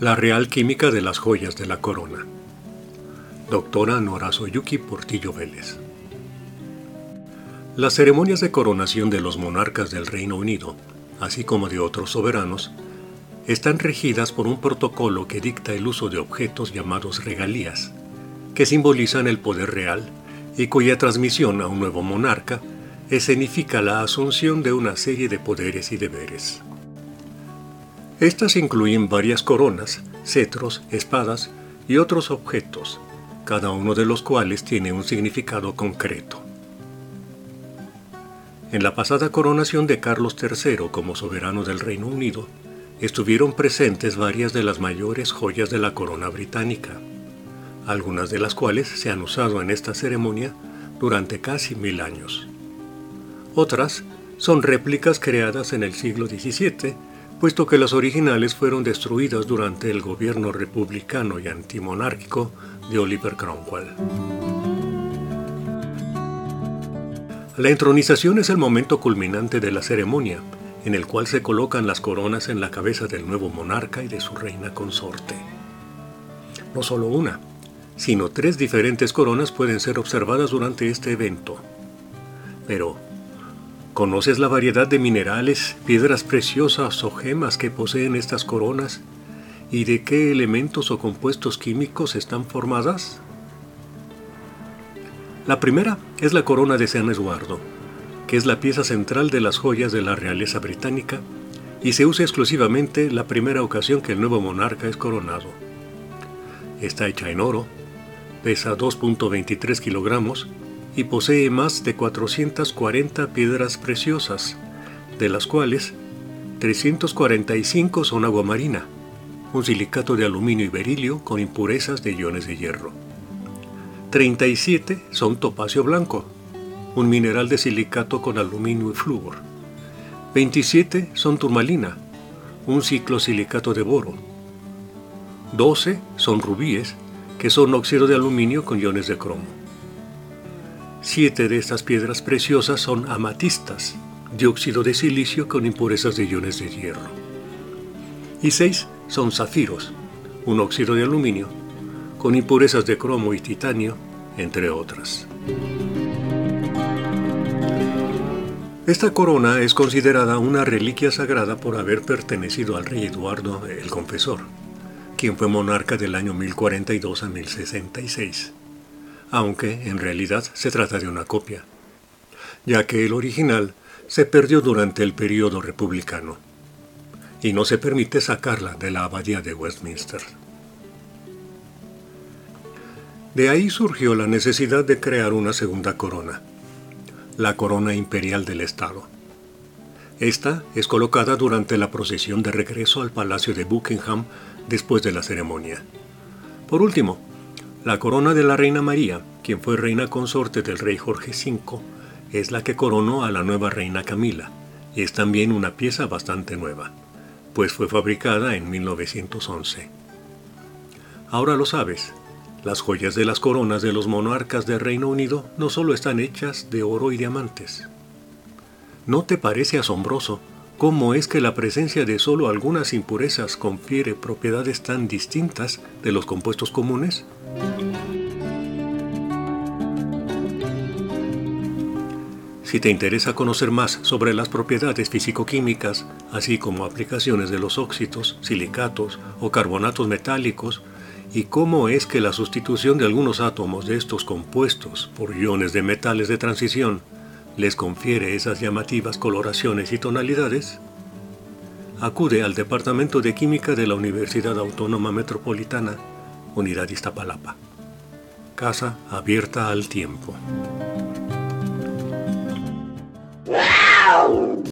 La Real Química de las Joyas de la Corona. Doctora Nora Soyuki Portillo Vélez. Las ceremonias de coronación de los monarcas del Reino Unido, así como de otros soberanos, están regidas por un protocolo que dicta el uso de objetos llamados regalías, que simbolizan el poder real y cuya transmisión a un nuevo monarca escenifica la asunción de una serie de poderes y deberes. Estas incluyen varias coronas, cetros, espadas y otros objetos, cada uno de los cuales tiene un significado concreto. En la pasada coronación de Carlos III como soberano del Reino Unido, estuvieron presentes varias de las mayores joyas de la corona británica, algunas de las cuales se han usado en esta ceremonia durante casi mil años. Otras son réplicas creadas en el siglo XVII, puesto que las originales fueron destruidas durante el gobierno republicano y antimonárquico de Oliver Cromwell. La entronización es el momento culminante de la ceremonia, en el cual se colocan las coronas en la cabeza del nuevo monarca y de su reina consorte. No solo una, sino tres diferentes coronas pueden ser observadas durante este evento. Pero, ¿conoces la variedad de minerales, piedras preciosas o gemas que poseen estas coronas y de qué elementos o compuestos químicos están formadas? La primera es la corona de San Eduardo, que es la pieza central de las joyas de la realeza británica y se usa exclusivamente la primera ocasión que el nuevo monarca es coronado. Está hecha en oro, pesa 2.23 kilogramos y posee más de 440 piedras preciosas, de las cuales 345 son agua marina, un silicato de aluminio y berilio con impurezas de iones de hierro. 37 son topacio blanco, un mineral de silicato con aluminio y flúor. 27 son turmalina, un ciclosilicato de boro. 12 son rubíes, que son óxido de aluminio con iones de cromo. Siete de estas piedras preciosas son amatistas, dióxido de silicio con impurezas de iones de hierro. Y seis son zafiros, un óxido de aluminio, con impurezas de cromo y titanio, entre otras. Esta corona es considerada una reliquia sagrada por haber pertenecido al rey Eduardo el Confesor, quien fue monarca del año 1042 a 1066, aunque en realidad se trata de una copia, ya que el original se perdió durante el período republicano y no se permite sacarla de la abadía de Westminster. De ahí surgió la necesidad de crear una segunda corona, la corona imperial del Estado. Esta es colocada durante la procesión de regreso al Palacio de Buckingham después de la ceremonia. Por último, la corona de la Reina María, quien fue reina consorte del rey Jorge V, es la que coronó a la nueva reina Camila, y es también una pieza bastante nueva, pues fue fabricada en 1911. Ahora lo sabes, las joyas de las coronas de los monarcas del Reino Unido no solo están hechas de oro y diamantes. ¿No te parece asombroso cómo es que la presencia de solo algunas impurezas confiere propiedades tan distintas de los compuestos comunes? Si te interesa conocer más sobre las propiedades físico-químicas, así como aplicaciones de los óxidos, silicatos o carbonatos metálicos, y cómo es que la sustitución de algunos átomos de estos compuestos por iones de metales de transición les confiere esas llamativas coloraciones y tonalidades, acude al Departamento de Química de la Universidad Autónoma Metropolitana, Unidad Iztapalapa. Casa abierta al tiempo.